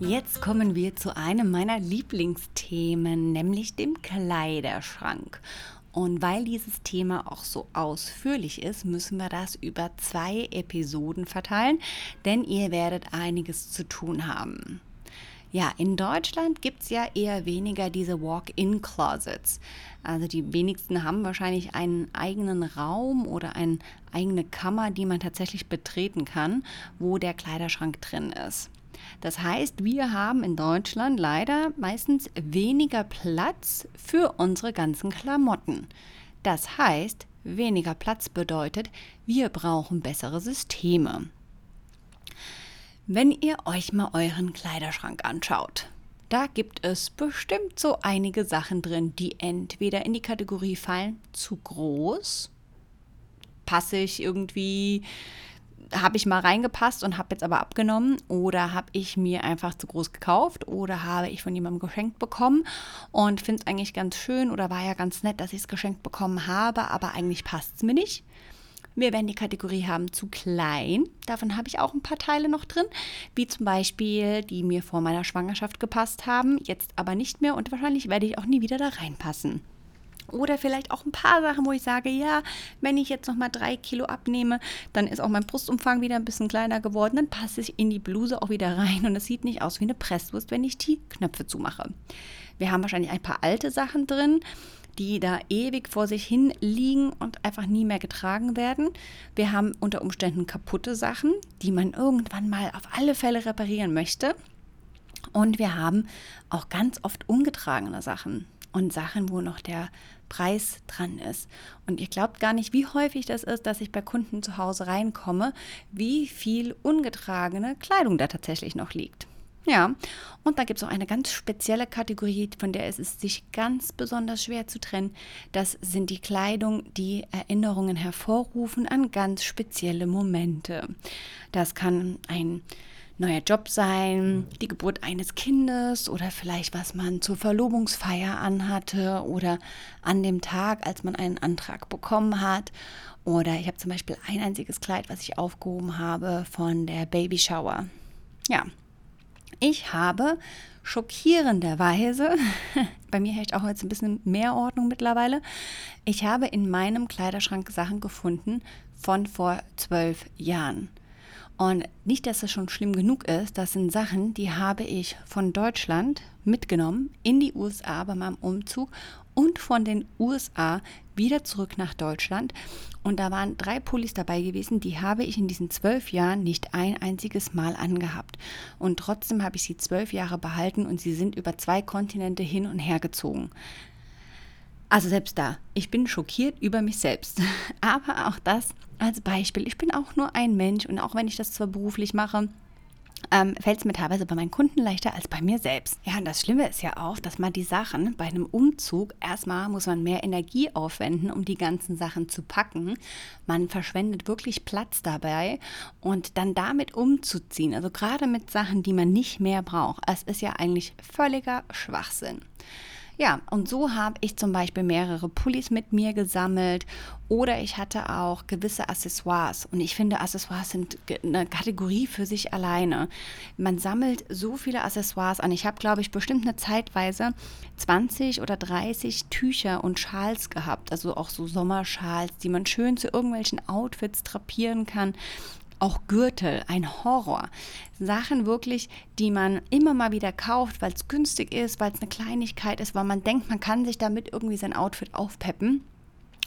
Jetzt kommen wir zu einem meiner Lieblingsthemen, nämlich dem Kleiderschrank. Und weil dieses Thema auch so ausführlich ist, müssen wir das über zwei Episoden verteilen, denn ihr werdet einiges zu tun haben. Ja, in Deutschland gibt es ja eher weniger diese Walk-in-Closets. Also die wenigsten haben wahrscheinlich einen eigenen Raum oder eine eigene Kammer, die man tatsächlich betreten kann, wo der Kleiderschrank drin ist. Das heißt, wir haben in Deutschland leider meistens weniger Platz für unsere ganzen Klamotten. Das heißt, weniger Platz bedeutet, wir brauchen bessere Systeme. Wenn ihr euch mal euren Kleiderschrank anschaut, da gibt es bestimmt so einige Sachen drin, die entweder in die Kategorie fallen, zu groß, passig irgendwie habe ich mal reingepasst und habe jetzt aber abgenommen oder habe ich mir einfach zu groß gekauft oder habe ich von jemandem geschenkt bekommen und finde es eigentlich ganz schön oder war ja ganz nett, dass ich es geschenkt bekommen habe, aber eigentlich passt es mir nicht. Wir werden die Kategorie haben zu klein. Davon habe ich auch ein paar Teile noch drin, wie zum Beispiel die mir vor meiner Schwangerschaft gepasst haben, jetzt aber nicht mehr und wahrscheinlich werde ich auch nie wieder da reinpassen. Oder vielleicht auch ein paar Sachen, wo ich sage, ja, wenn ich jetzt nochmal drei Kilo abnehme, dann ist auch mein Brustumfang wieder ein bisschen kleiner geworden, dann passe ich in die Bluse auch wieder rein und es sieht nicht aus wie eine Presswurst, wenn ich die Knöpfe zumache. Wir haben wahrscheinlich ein paar alte Sachen drin, die da ewig vor sich hin liegen und einfach nie mehr getragen werden. Wir haben unter Umständen kaputte Sachen, die man irgendwann mal auf alle Fälle reparieren möchte. Und wir haben auch ganz oft ungetragene Sachen und Sachen, wo noch der Preis dran ist. Und ihr glaubt gar nicht, wie häufig das ist, dass ich bei Kunden zu Hause reinkomme, wie viel ungetragene Kleidung da tatsächlich noch liegt. Ja, und da gibt es auch eine ganz spezielle Kategorie, von der es ist sich ganz besonders schwer zu trennen. Das sind die Kleidung, die Erinnerungen hervorrufen an ganz spezielle Momente. Das kann ein neuer Job sein, die Geburt eines Kindes oder vielleicht was man zur Verlobungsfeier anhatte oder an dem Tag, als man einen Antrag bekommen hat. Oder ich habe zum Beispiel ein einziges Kleid, was ich aufgehoben habe von der Baby Shower. Ja, ich habe schockierenderweise, bei mir herrscht auch jetzt ein bisschen mehr Ordnung mittlerweile, ich habe in meinem Kleiderschrank Sachen gefunden von vor zwölf Jahren. Und nicht, dass es schon schlimm genug ist, das sind Sachen, die habe ich von Deutschland mitgenommen in die USA bei meinem Umzug und von den USA wieder zurück nach Deutschland. Und da waren drei Pullis dabei gewesen, die habe ich in diesen zwölf Jahren nicht ein einziges Mal angehabt. Und trotzdem habe ich sie zwölf Jahre behalten und sie sind über zwei Kontinente hin und her gezogen. Also selbst da, ich bin schockiert über mich selbst. Aber auch das als Beispiel. Ich bin auch nur ein Mensch und auch wenn ich das zwar beruflich mache, ähm, fällt es mir teilweise bei meinen Kunden leichter als bei mir selbst. Ja, und das Schlimme ist ja auch, dass man die Sachen bei einem Umzug, erstmal muss man mehr Energie aufwenden, um die ganzen Sachen zu packen. Man verschwendet wirklich Platz dabei und dann damit umzuziehen, also gerade mit Sachen, die man nicht mehr braucht, es ist ja eigentlich völliger Schwachsinn. Ja, und so habe ich zum Beispiel mehrere Pullis mit mir gesammelt oder ich hatte auch gewisse Accessoires. Und ich finde, Accessoires sind eine Kategorie für sich alleine. Man sammelt so viele Accessoires an. Ich habe, glaube ich, bestimmt eine Zeitweise 20 oder 30 Tücher und Schals gehabt. Also auch so Sommerschals, die man schön zu irgendwelchen Outfits drapieren kann auch Gürtel, ein Horror. Sachen wirklich, die man immer mal wieder kauft, weil es günstig ist, weil es eine Kleinigkeit ist, weil man denkt, man kann sich damit irgendwie sein Outfit aufpeppen.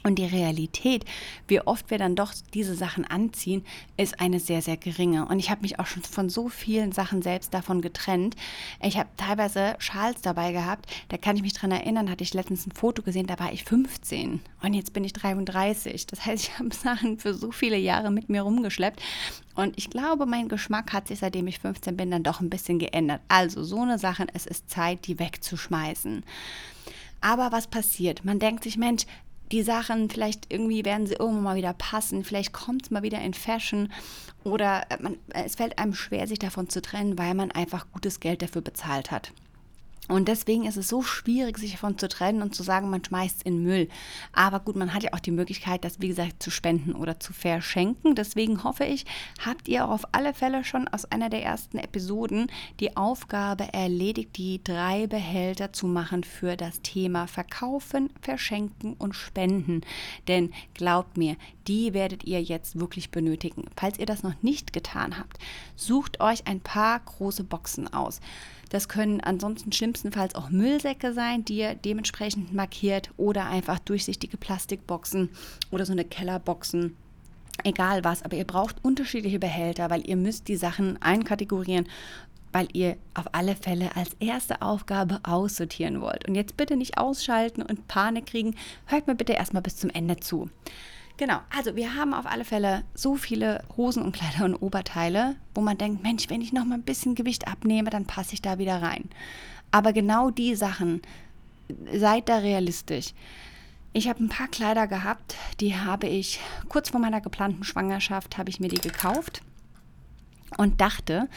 Und die Realität, wie oft wir dann doch diese Sachen anziehen, ist eine sehr, sehr geringe. Und ich habe mich auch schon von so vielen Sachen selbst davon getrennt. Ich habe teilweise Schals dabei gehabt. Da kann ich mich dran erinnern, hatte ich letztens ein Foto gesehen, da war ich 15 und jetzt bin ich 33. Das heißt, ich habe Sachen für so viele Jahre mit mir rumgeschleppt. Und ich glaube, mein Geschmack hat sich, seitdem ich 15 bin, dann doch ein bisschen geändert. Also so eine Sache, es ist Zeit, die wegzuschmeißen. Aber was passiert? Man denkt sich, Mensch, die Sachen, vielleicht irgendwie werden sie irgendwann mal wieder passen, vielleicht kommt es mal wieder in Fashion oder man, es fällt einem schwer, sich davon zu trennen, weil man einfach gutes Geld dafür bezahlt hat. Und deswegen ist es so schwierig, sich davon zu trennen und zu sagen, man schmeißt es in Müll. Aber gut, man hat ja auch die Möglichkeit, das, wie gesagt, zu spenden oder zu verschenken. Deswegen hoffe ich, habt ihr auch auf alle Fälle schon aus einer der ersten Episoden die Aufgabe erledigt, die drei Behälter zu machen für das Thema Verkaufen, Verschenken und Spenden. Denn glaubt mir, die werdet ihr jetzt wirklich benötigen. Falls ihr das noch nicht getan habt, sucht euch ein paar große Boxen aus. Das können ansonsten schlimmstenfalls auch Müllsäcke sein, die ihr dementsprechend markiert oder einfach durchsichtige Plastikboxen oder so eine Kellerboxen. Egal was, aber ihr braucht unterschiedliche Behälter, weil ihr müsst die Sachen einkategorieren weil ihr auf alle Fälle als erste Aufgabe aussortieren wollt. Und jetzt bitte nicht ausschalten und Panik kriegen. Hört mir bitte erstmal bis zum Ende zu. Genau, also wir haben auf alle Fälle so viele Hosen und Kleider und Oberteile, wo man denkt, Mensch, wenn ich noch mal ein bisschen Gewicht abnehme, dann passe ich da wieder rein. Aber genau die Sachen, seid da realistisch. Ich habe ein paar Kleider gehabt, die habe ich kurz vor meiner geplanten Schwangerschaft, habe ich mir die gekauft und dachte,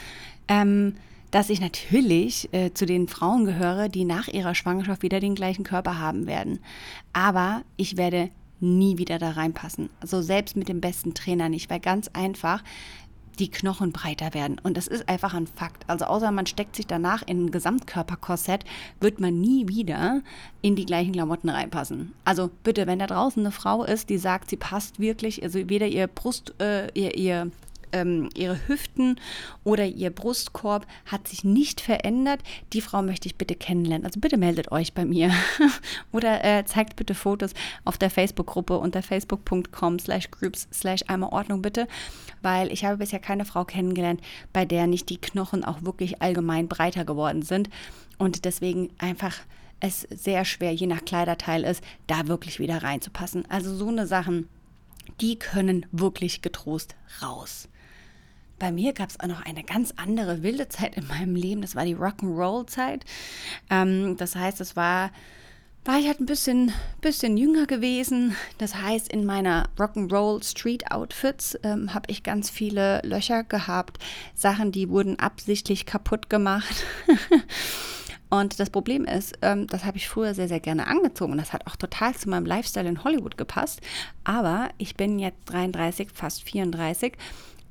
ähm, dass ich natürlich äh, zu den Frauen gehöre, die nach ihrer Schwangerschaft wieder den gleichen Körper haben werden. Aber ich werde nie wieder da reinpassen. Also selbst mit dem besten Trainer nicht, weil ganz einfach die Knochen breiter werden. Und das ist einfach ein Fakt. Also außer man steckt sich danach in ein Gesamtkörperkorsett, wird man nie wieder in die gleichen Klamotten reinpassen. Also bitte, wenn da draußen eine Frau ist, die sagt, sie passt wirklich, also weder ihr Brust, äh, ihr, ihr ähm, ihre Hüften oder ihr Brustkorb hat sich nicht verändert. Die Frau möchte ich bitte kennenlernen. Also bitte meldet euch bei mir oder äh, zeigt bitte Fotos auf der Facebook-Gruppe unter facebook.com slash groups slash einmal Ordnung bitte, weil ich habe bisher keine Frau kennengelernt, bei der nicht die Knochen auch wirklich allgemein breiter geworden sind und deswegen einfach es sehr schwer, je nach Kleiderteil ist, da wirklich wieder reinzupassen. Also so eine Sachen, die können wirklich getrost raus. Bei mir gab es auch noch eine ganz andere wilde Zeit in meinem Leben. Das war die Rock'n'Roll-Zeit. Ähm, das heißt, es war, war ich halt ein bisschen, bisschen jünger gewesen. Das heißt, in meiner Rock'n'Roll Street Outfits ähm, habe ich ganz viele Löcher gehabt. Sachen, die wurden absichtlich kaputt gemacht. Und das Problem ist, ähm, das habe ich früher sehr, sehr gerne angezogen und das hat auch total zu meinem Lifestyle in Hollywood gepasst. Aber ich bin jetzt 33, fast 34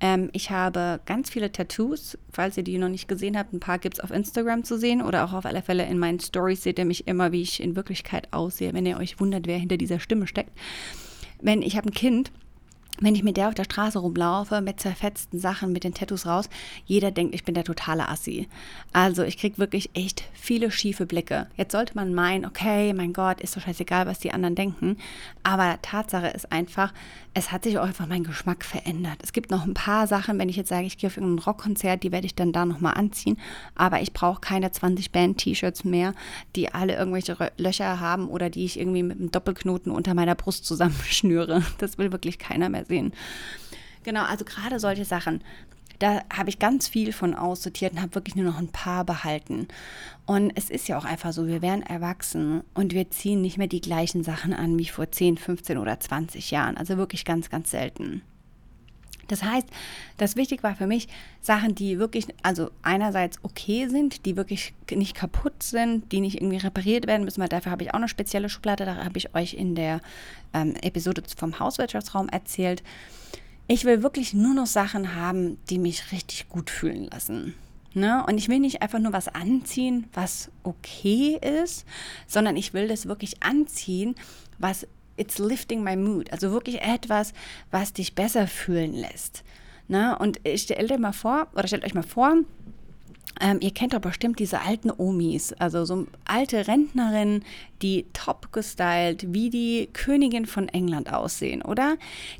ähm, ich habe ganz viele Tattoos. Falls ihr die noch nicht gesehen habt, ein paar gibt es auf Instagram zu sehen oder auch auf alle Fälle in meinen Stories seht ihr mich immer, wie ich in Wirklichkeit aussehe, wenn ihr euch wundert, wer hinter dieser Stimme steckt. Wenn ich habe ein Kind, wenn ich mit der auf der Straße rumlaufe, mit zerfetzten Sachen, mit den Tattoos raus, jeder denkt, ich bin der totale Assi. Also ich kriege wirklich echt viele schiefe Blicke. Jetzt sollte man meinen, okay, mein Gott, ist doch scheißegal, was die anderen denken. Aber Tatsache ist einfach, es hat sich auch einfach mein Geschmack verändert. Es gibt noch ein paar Sachen, wenn ich jetzt sage, ich gehe auf irgendein Rockkonzert, die werde ich dann da nochmal anziehen. Aber ich brauche keine 20 Band-T-Shirts mehr, die alle irgendwelche Löcher haben oder die ich irgendwie mit einem Doppelknoten unter meiner Brust zusammenschnüre. Das will wirklich keiner mehr sehen. Genau, also gerade solche Sachen. Da habe ich ganz viel von aussortiert und habe wirklich nur noch ein paar behalten. Und es ist ja auch einfach so, wir werden erwachsen und wir ziehen nicht mehr die gleichen Sachen an wie vor 10, 15 oder 20 Jahren. Also wirklich ganz, ganz selten. Das heißt, das wichtig war für mich Sachen, die wirklich, also einerseits okay sind, die wirklich nicht kaputt sind, die nicht irgendwie repariert werden müssen, weil dafür habe ich auch eine spezielle Schublade, da habe ich euch in der ähm, Episode vom Hauswirtschaftsraum erzählt. Ich will wirklich nur noch Sachen haben, die mich richtig gut fühlen lassen. Ne? Und ich will nicht einfach nur was anziehen, was okay ist, sondern ich will das wirklich anziehen, was it's lifting my mood. Also wirklich etwas, was dich besser fühlen lässt. Ne? Und stellt dir mal vor, oder stellt euch mal vor, ähm, ihr kennt doch bestimmt diese alten Omis, also so alte Rentnerinnen, die top gestylt wie die Königin von England aussehen, oder?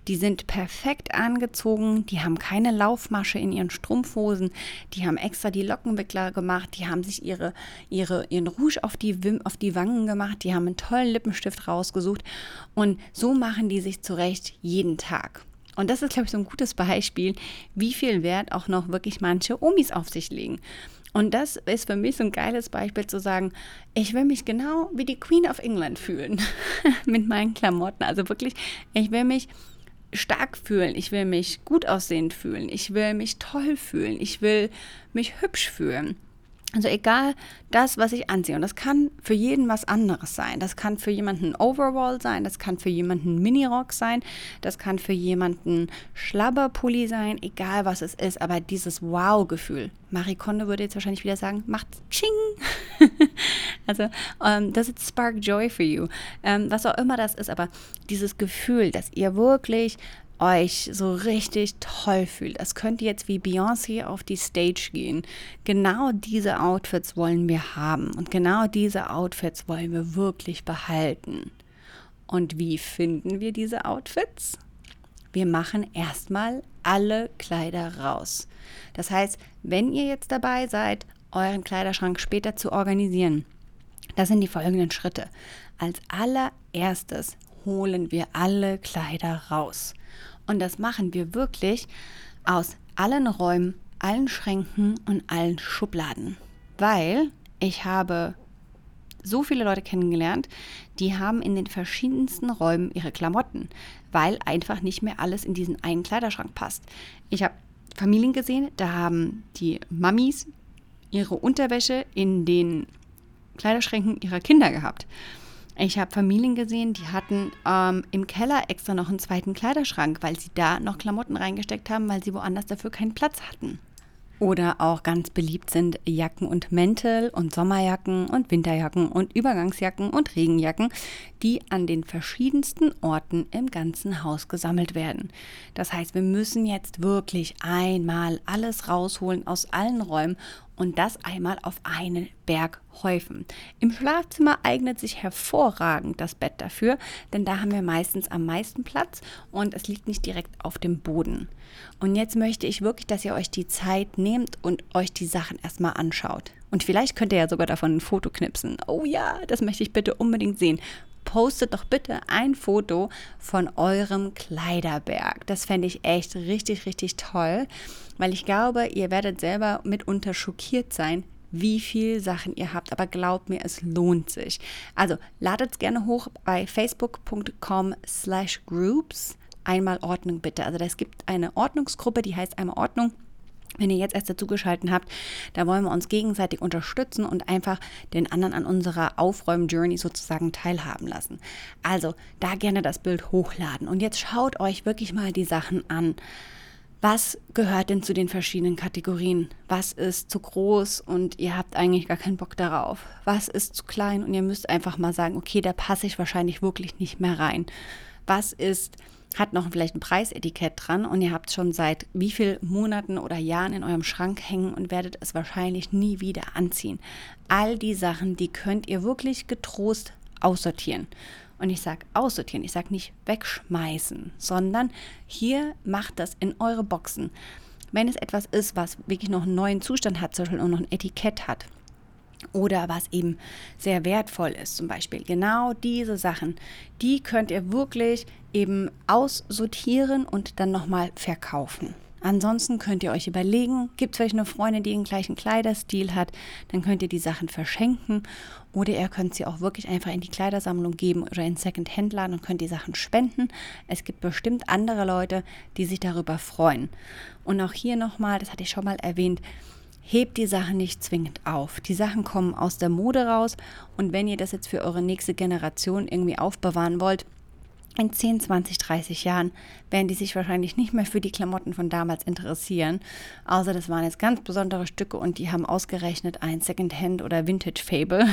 Die sind perfekt angezogen, die haben keine Laufmasche in ihren Strumpfhosen, die haben extra die Lockenwickler gemacht, die haben sich ihre, ihre, ihren Rouge auf die, auf die Wangen gemacht, die haben einen tollen Lippenstift rausgesucht und so machen die sich zurecht jeden Tag. Und das ist, glaube ich, so ein gutes Beispiel, wie viel Wert auch noch wirklich manche Omis auf sich legen. Und das ist für mich so ein geiles Beispiel zu sagen, ich will mich genau wie die Queen of England fühlen mit meinen Klamotten. Also wirklich, ich will mich stark fühlen, ich will mich gut aussehend fühlen, ich will mich toll fühlen, ich will mich hübsch fühlen. Also egal das, was ich anziehe. Und das kann für jeden was anderes sein. Das kann für jemanden ein Overall sein, das kann für jemanden ein Minirock sein, das kann für jemanden Schlabberpulli sein, egal was es ist. Aber dieses Wow-Gefühl. Marie Kondo würde jetzt wahrscheinlich wieder sagen, macht Ching. also, um, ähm, does it spark joy for you? Um, ähm, was auch immer das ist, aber dieses Gefühl, dass ihr wirklich euch so richtig toll fühlt. Das könnt ihr jetzt wie Beyoncé auf die Stage gehen. Genau diese Outfits wollen wir haben und genau diese Outfits wollen wir wirklich behalten. Und wie finden wir diese Outfits? Wir machen erstmal alle Kleider raus. Das heißt, wenn ihr jetzt dabei seid, euren Kleiderschrank später zu organisieren, das sind die folgenden Schritte. Als allererstes holen wir alle Kleider raus. Und das machen wir wirklich aus allen Räumen, allen Schränken und allen Schubladen. Weil ich habe so viele Leute kennengelernt, die haben in den verschiedensten Räumen ihre Klamotten, weil einfach nicht mehr alles in diesen einen Kleiderschrank passt. Ich habe Familien gesehen, da haben die Mamis ihre Unterwäsche in den Kleiderschränken ihrer Kinder gehabt. Ich habe Familien gesehen, die hatten ähm, im Keller extra noch einen zweiten Kleiderschrank, weil sie da noch Klamotten reingesteckt haben, weil sie woanders dafür keinen Platz hatten. Oder auch ganz beliebt sind Jacken und Mäntel und Sommerjacken und Winterjacken und Übergangsjacken und Regenjacken, die an den verschiedensten Orten im ganzen Haus gesammelt werden. Das heißt, wir müssen jetzt wirklich einmal alles rausholen aus allen Räumen und das einmal auf einen Berg häufen. Im Schlafzimmer eignet sich hervorragend das Bett dafür, denn da haben wir meistens am meisten Platz und es liegt nicht direkt auf dem Boden. Und jetzt möchte ich wirklich, dass ihr euch die Zeit nehmt und euch die Sachen erstmal anschaut. Und vielleicht könnt ihr ja sogar davon ein Foto knipsen. Oh ja, das möchte ich bitte unbedingt sehen postet doch bitte ein Foto von eurem Kleiderberg. Das fände ich echt richtig, richtig toll, weil ich glaube, ihr werdet selber mitunter schockiert sein, wie viele Sachen ihr habt. Aber glaubt mir, es lohnt sich. Also ladet es gerne hoch bei facebook.com slash groups. Einmal Ordnung bitte. Also es gibt eine Ordnungsgruppe, die heißt einmal Ordnung. Wenn ihr jetzt erst dazugeschaltet habt, da wollen wir uns gegenseitig unterstützen und einfach den anderen an unserer Aufräum-Journey sozusagen teilhaben lassen. Also da gerne das Bild hochladen. Und jetzt schaut euch wirklich mal die Sachen an. Was gehört denn zu den verschiedenen Kategorien? Was ist zu groß und ihr habt eigentlich gar keinen Bock darauf? Was ist zu klein und ihr müsst einfach mal sagen, okay, da passe ich wahrscheinlich wirklich nicht mehr rein. Was ist hat noch vielleicht ein Preisetikett dran und ihr habt schon seit wie vielen Monaten oder Jahren in eurem Schrank hängen und werdet es wahrscheinlich nie wieder anziehen. All die Sachen, die könnt ihr wirklich getrost aussortieren. Und ich sage aussortieren, ich sage nicht wegschmeißen, sondern hier macht das in eure Boxen. Wenn es etwas ist, was wirklich noch einen neuen Zustand hat, zum Beispiel und noch ein Etikett hat, oder was eben sehr wertvoll ist, zum Beispiel. Genau diese Sachen, die könnt ihr wirklich eben aussortieren und dann nochmal verkaufen. Ansonsten könnt ihr euch überlegen, gibt es vielleicht eine Freundin, die den gleichen Kleiderstil hat, dann könnt ihr die Sachen verschenken oder ihr könnt sie auch wirklich einfach in die Kleidersammlung geben oder in Second-Hand-Laden und könnt die Sachen spenden. Es gibt bestimmt andere Leute, die sich darüber freuen. Und auch hier nochmal, das hatte ich schon mal erwähnt, hebt die Sachen nicht zwingend auf. Die Sachen kommen aus der Mode raus und wenn ihr das jetzt für eure nächste Generation irgendwie aufbewahren wollt, in 10, 20, 30 Jahren werden die sich wahrscheinlich nicht mehr für die Klamotten von damals interessieren. Außer das waren jetzt ganz besondere Stücke und die haben ausgerechnet ein Secondhand oder Vintage Fable.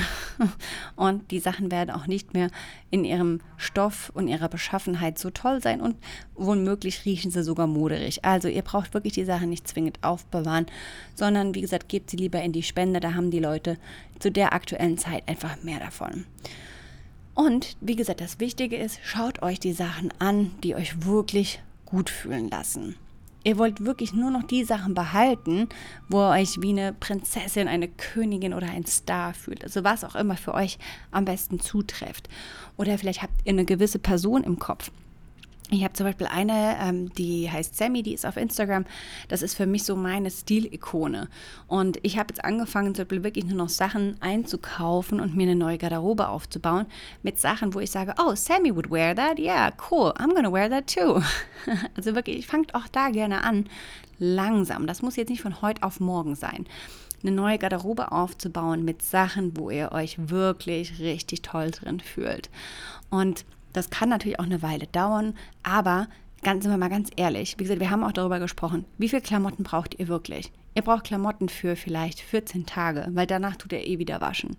Und die Sachen werden auch nicht mehr in ihrem Stoff und ihrer Beschaffenheit so toll sein und womöglich riechen sie sogar moderig. Also ihr braucht wirklich die Sachen nicht zwingend aufbewahren, sondern wie gesagt, gebt sie lieber in die Spende. Da haben die Leute zu der aktuellen Zeit einfach mehr davon. Und wie gesagt, das Wichtige ist, schaut euch die Sachen an, die euch wirklich gut fühlen lassen. Ihr wollt wirklich nur noch die Sachen behalten, wo ihr euch wie eine Prinzessin, eine Königin oder ein Star fühlt. Also was auch immer für euch am besten zutrifft. Oder vielleicht habt ihr eine gewisse Person im Kopf, Ich habe zum Beispiel eine, ähm, die heißt Sammy, die ist auf Instagram. Das ist für mich so meine Stilikone. Und ich habe jetzt angefangen, zum Beispiel wirklich nur noch Sachen einzukaufen und mir eine neue Garderobe aufzubauen mit Sachen, wo ich sage, oh, Sammy would wear that. Yeah, cool. I'm gonna wear that too. also wirklich, fangt auch da gerne an. Langsam. Das muss jetzt nicht von heute auf morgen sein eine neue Garderobe aufzubauen mit Sachen, wo ihr euch wirklich richtig toll drin fühlt. Und das kann natürlich auch eine Weile dauern, aber ganz sind wir mal ganz ehrlich, wie gesagt, wir haben auch darüber gesprochen, wie viele Klamotten braucht ihr wirklich? Ihr braucht Klamotten für vielleicht 14 Tage, weil danach tut er eh wieder waschen.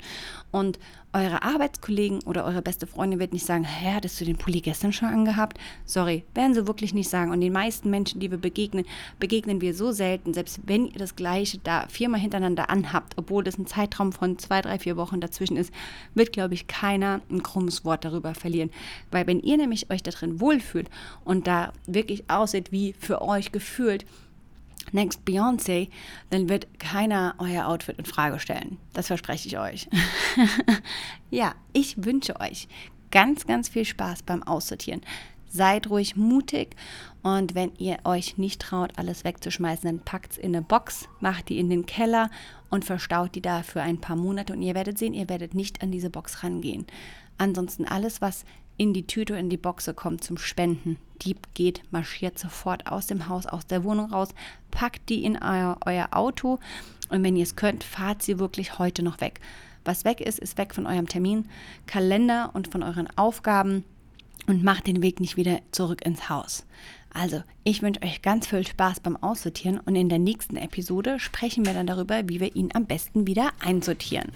Und eure Arbeitskollegen oder eure beste Freundin wird nicht sagen, hä, hattest du den Pulli gestern schon angehabt? Sorry, werden sie wirklich nicht sagen. Und den meisten Menschen, die wir begegnen, begegnen wir so selten, selbst wenn ihr das gleiche da viermal hintereinander anhabt, obwohl das ein Zeitraum von zwei, drei, vier Wochen dazwischen ist, wird, glaube ich, keiner ein krummes Wort darüber verlieren. Weil wenn ihr nämlich euch da drin wohlfühlt und da wirklich aussieht wie für euch gefühlt, Next Beyoncé, dann wird keiner euer Outfit in Frage stellen. Das verspreche ich euch. ja, ich wünsche euch ganz, ganz viel Spaß beim Aussortieren. Seid ruhig mutig und wenn ihr euch nicht traut, alles wegzuschmeißen, dann packt es in eine Box, macht die in den Keller und verstaut die da für ein paar Monate und ihr werdet sehen, ihr werdet nicht an diese Box rangehen. Ansonsten alles, was in die Tüte, in die Boxe kommt zum Spenden. Die geht, marschiert sofort aus dem Haus, aus der Wohnung raus, packt die in euer, euer Auto und wenn ihr es könnt, fahrt sie wirklich heute noch weg. Was weg ist, ist weg von eurem Terminkalender und von euren Aufgaben und macht den Weg nicht wieder zurück ins Haus. Also, ich wünsche euch ganz viel Spaß beim Aussortieren und in der nächsten Episode sprechen wir dann darüber, wie wir ihn am besten wieder einsortieren.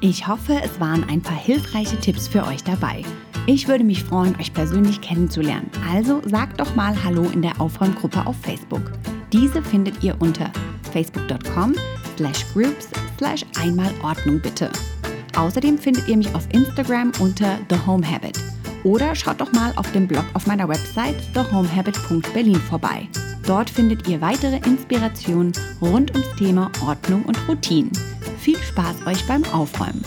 Ich hoffe, es waren ein paar hilfreiche Tipps für euch dabei. Ich würde mich freuen, euch persönlich kennenzulernen. Also sagt doch mal Hallo in der Aufräumgruppe auf Facebook. Diese findet ihr unter facebook.com slash groups slash einmal bitte. Außerdem findet ihr mich auf Instagram unter The Home Habit. Oder schaut doch mal auf dem Blog auf meiner Website thehomehabit.berlin vorbei. Dort findet ihr weitere Inspirationen rund ums Thema Ordnung und Routinen. Viel Spaß euch beim Aufräumen!